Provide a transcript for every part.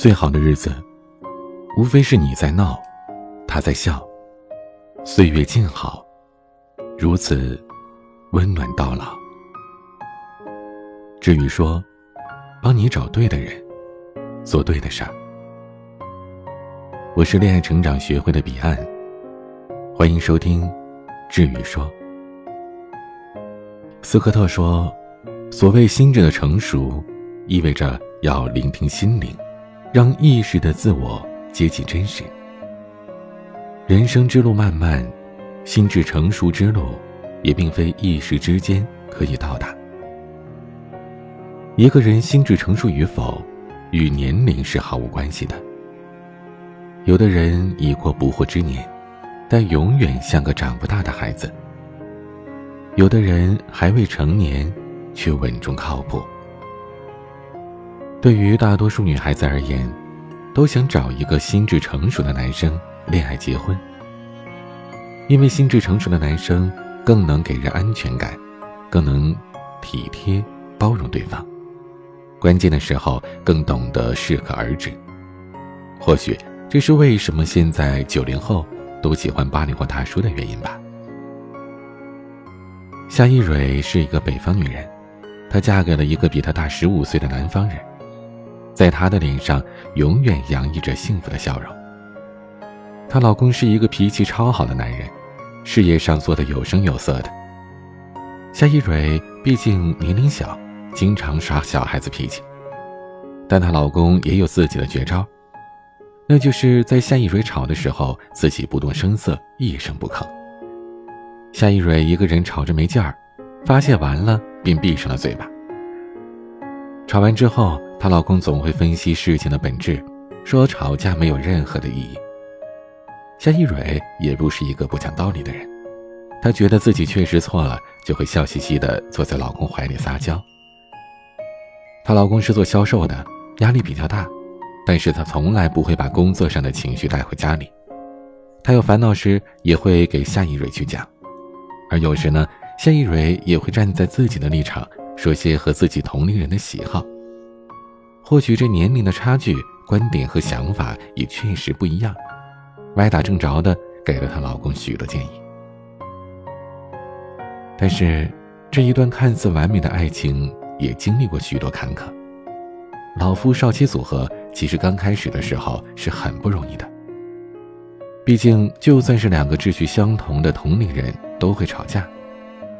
最好的日子，无非是你在闹，他在笑，岁月静好，如此温暖到老。至于说，帮你找对的人，做对的事儿。我是恋爱成长学会的彼岸，欢迎收听《至于说》。斯科特说：“所谓心智的成熟，意味着要聆听心灵，让意识的自我接近真实。人生之路漫漫，心智成熟之路也并非一时之间可以到达。一个人心智成熟与否，与年龄是毫无关系的。有的人已过不惑之年，但永远像个长不大的孩子。”有的人还未成年，却稳重靠谱。对于大多数女孩子而言，都想找一个心智成熟的男生恋爱结婚，因为心智成熟的男生更能给人安全感，更能体贴包容对方，关键的时候更懂得适可而止。或许这是为什么现在九零后都喜欢八零后大叔的原因吧。夏一蕊是一个北方女人，她嫁给了一个比她大十五岁的南方人，在她的脸上永远洋溢着幸福的笑容。她老公是一个脾气超好的男人，事业上做得有声有色的。夏一蕊毕竟年龄小，经常耍小孩子脾气，但她老公也有自己的绝招，那就是在夏一蕊吵的时候，自己不动声色，一声不吭。夏一蕊一个人吵着没劲儿，发泄完了便闭上了嘴巴。吵完之后，她老公总会分析事情的本质，说吵架没有任何的意义。夏一蕊也不是一个不讲道理的人，她觉得自己确实错了，就会笑嘻嘻的坐在老公怀里撒娇。她老公是做销售的，压力比较大，但是他从来不会把工作上的情绪带回家里。他有烦恼时，也会给夏一蕊去讲。而有时呢，夏一蕊也会站在自己的立场，说些和自己同龄人的喜好。或许这年龄的差距，观点和想法也确实不一样，歪打正着的给了她老公许多建议。但是，这一段看似完美的爱情也经历过许多坎坷。老夫少妻组合其实刚开始的时候是很不容易的。毕竟，就算是两个志趣相同的同龄人。都会吵架，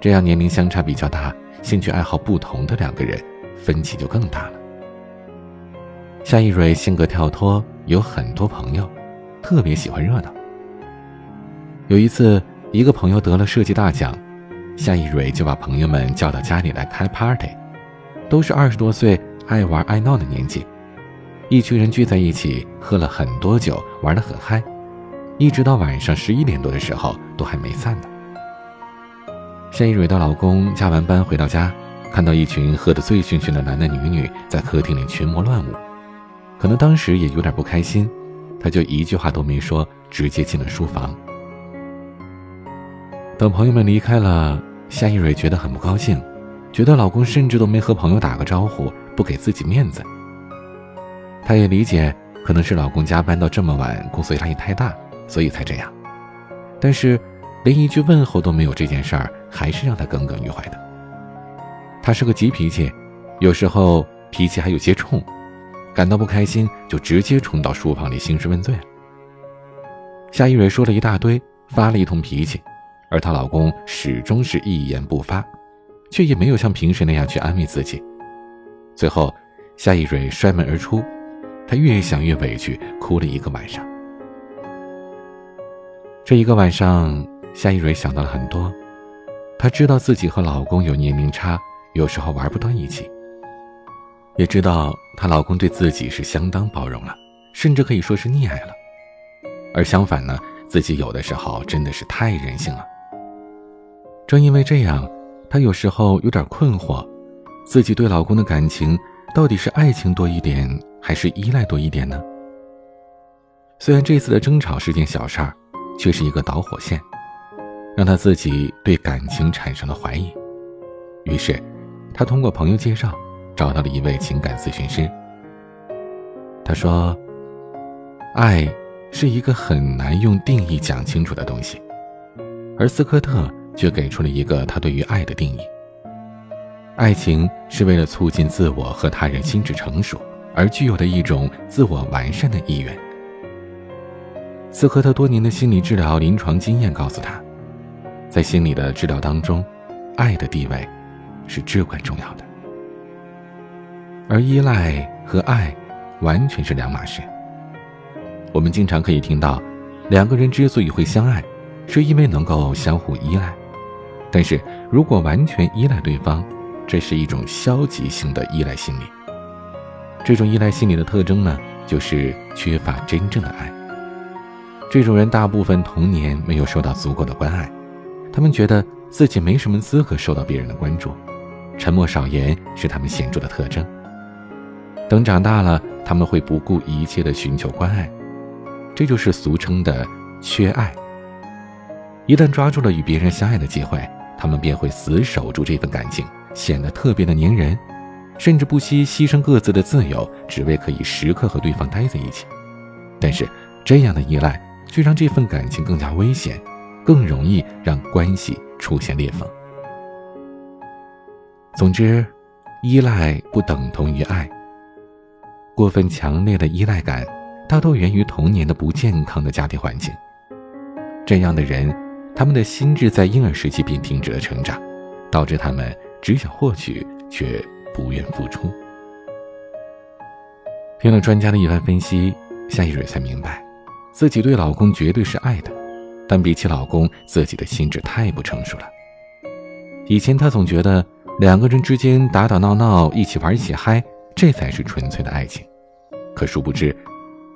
这样年龄相差比较大、兴趣爱好不同的两个人，分歧就更大了。夏一蕊性格跳脱，有很多朋友，特别喜欢热闹。有一次，一个朋友得了设计大奖，夏一蕊就把朋友们叫到家里来开 party，都是二十多岁爱玩爱闹的年纪，一群人聚在一起，喝了很多酒，玩得很嗨，一直到晚上十一点多的时候，都还没散呢。夏一蕊的老公加完班回到家，看到一群喝得醉醺醺的男男女女在客厅里群魔乱舞，可能当时也有点不开心，他就一句话都没说，直接进了书房。等朋友们离开了，夏一蕊觉得很不高兴，觉得老公甚至都没和朋友打个招呼，不给自己面子。她也理解，可能是老公加班到这么晚，工作压力太大，所以才这样，但是。连一句问候都没有，这件事儿还是让他耿耿于怀的。他是个急脾气，有时候脾气还有些冲，感到不开心就直接冲到书房里兴师问罪了。夏一蕊说了一大堆，发了一通脾气，而她老公始终是一言不发，却也没有像平时那样去安慰自己。最后，夏一蕊摔门而出，她越想越委屈，哭了一个晚上。这一个晚上。夏一蕊想到了很多，她知道自己和老公有年龄差，有时候玩不到一起。也知道她老公对自己是相当包容了，甚至可以说是溺爱了。而相反呢，自己有的时候真的是太任性了。正因为这样，她有时候有点困惑，自己对老公的感情到底是爱情多一点，还是依赖多一点呢？虽然这次的争吵是件小事儿，却是一个导火线。让她自己对感情产生了怀疑，于是，她通过朋友介绍找到了一位情感咨询师。他说：“爱是一个很难用定义讲清楚的东西。”而斯科特却给出了一个他对于爱的定义：爱情是为了促进自我和他人心智成熟而具有的一种自我完善的意愿。斯科特多年的心理治疗临床经验告诉他，在心理的治疗当中，爱的地位是至关重要的，而依赖和爱完全是两码事。我们经常可以听到，两个人之所以会相爱，是因为能够相互依赖。但是如果完全依赖对方，这是一种消极性的依赖心理。这种依赖心理的特征呢，就是缺乏真正的爱。这种人大部分童年没有受到足够的关爱，他们觉得自己没什么资格受到别人的关注，沉默少言是他们显著的特征。等长大了，他们会不顾一切的寻求关爱，这就是俗称的缺爱。一旦抓住了与别人相爱的机会，他们便会死守住这份感情，显得特别的粘人，甚至不惜牺牲各自的自由，只为可以时刻和对方待在一起。但是这样的依赖。却让这份感情更加危险，更容易让关系出现裂缝。总之，依赖不等同于爱。过分强烈的依赖感，大多源于童年的不健康的家庭环境。这样的人，他们的心智在婴儿时期便停止了成长，导致他们只想获取，却不愿付出。听了专家的一番分析，夏一蕊才明白。自己对老公绝对是爱的，但比起老公，自己的心智太不成熟了。以前她总觉得两个人之间打打闹闹，一起玩一起嗨，这才是纯粹的爱情。可殊不知，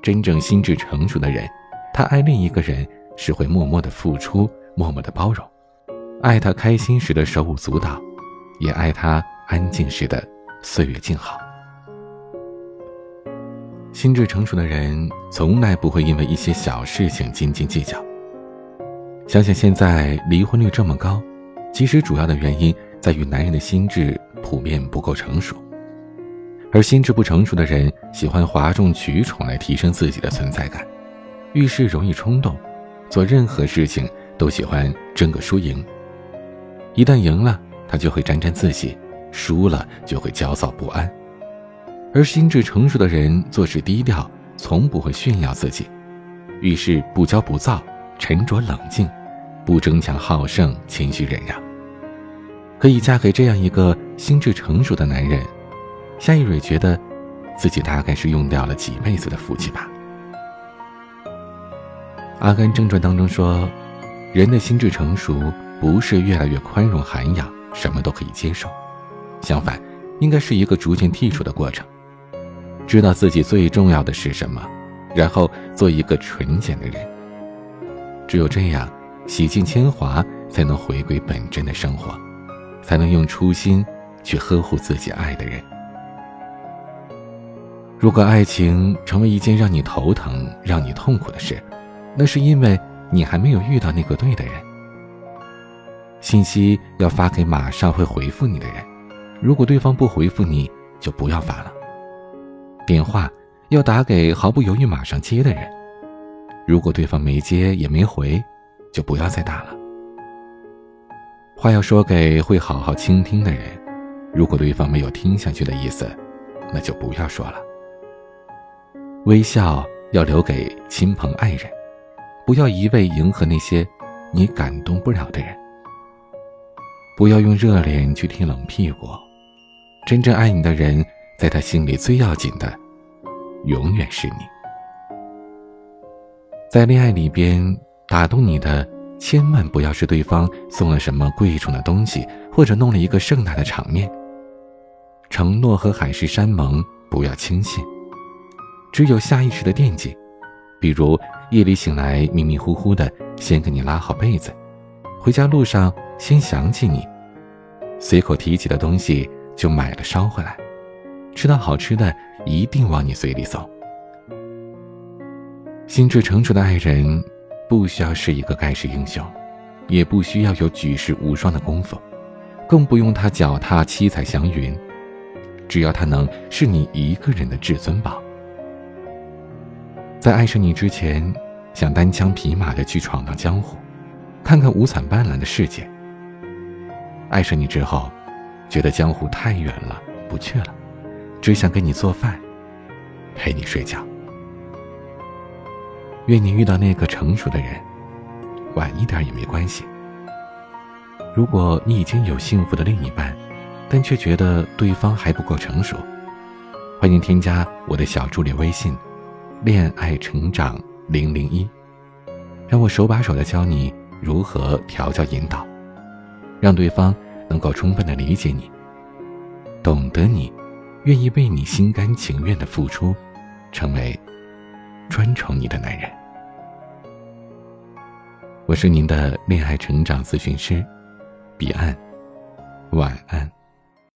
真正心智成熟的人，他爱另一个人是会默默的付出，默默的包容，爱他开心时的手舞足蹈，也爱他安静时的岁月静好。心智成熟的人从来不会因为一些小事情斤斤计较。想想现在离婚率这么高，其实主要的原因在于男人的心智普遍不够成熟，而心智不成熟的人喜欢哗众取宠来提升自己的存在感，遇事容易冲动，做任何事情都喜欢争个输赢。一旦赢了，他就会沾沾自喜；输了就会焦躁不安。而心智成熟的人做事低调，从不会炫耀自己，遇事不骄不躁，沉着冷静，不争强好胜，谦虚忍让。可以嫁给这样一个心智成熟的男人，夏一蕊觉得，自己大概是用掉了几辈子的福气吧。《阿甘正传》当中说，人的心智成熟不是越来越宽容涵养，什么都可以接受，相反，应该是一个逐渐剔除的过程。知道自己最重要的是什么，然后做一个纯简的人。只有这样，洗尽铅华，才能回归本真的生活，才能用初心去呵护自己爱的人。如果爱情成为一件让你头疼、让你痛苦的事，那是因为你还没有遇到那个对的人。信息要发给马上会回复你的人，如果对方不回复你，就不要发了。电话要打给毫不犹豫马上接的人，如果对方没接也没回，就不要再打了。话要说给会好好倾听的人，如果对方没有听下去的意思，那就不要说了。微笑要留给亲朋爱人，不要一味迎合那些你感动不了的人。不要用热脸去贴冷屁股，真正爱你的人。在他心里最要紧的，永远是你。在恋爱里边，打动你的千万不要是对方送了什么贵重的东西，或者弄了一个盛大的场面。承诺和海誓山盟不要轻信，只有下意识的惦记，比如夜里醒来迷迷糊糊的，先给你拉好被子；回家路上先想起你，随口提起的东西就买了捎回来。吃到好吃的，一定往你嘴里送。心智成熟的爱人，不需要是一个盖世英雄，也不需要有举世无双的功夫，更不用他脚踏七彩祥云。只要他能是你一个人的至尊宝，在爱上你之前，想单枪匹马的去闯荡江湖，看看五彩斑斓的世界。爱上你之后，觉得江湖太远了，不去了，只想给你做饭，陪你睡觉。愿你遇到那个成熟的人，晚一点也没关系。如果你已经有幸福的另一半，但却觉得对方还不够成熟，欢迎添加我的小助理微信“恋爱成长零零一”，让我手把手的教你如何调教引导，让对方能够充分的理解你，懂得你，愿意为你心甘情愿的付出，成为专宠你的男人。我是您的恋爱成长咨询师，彼岸，晚安。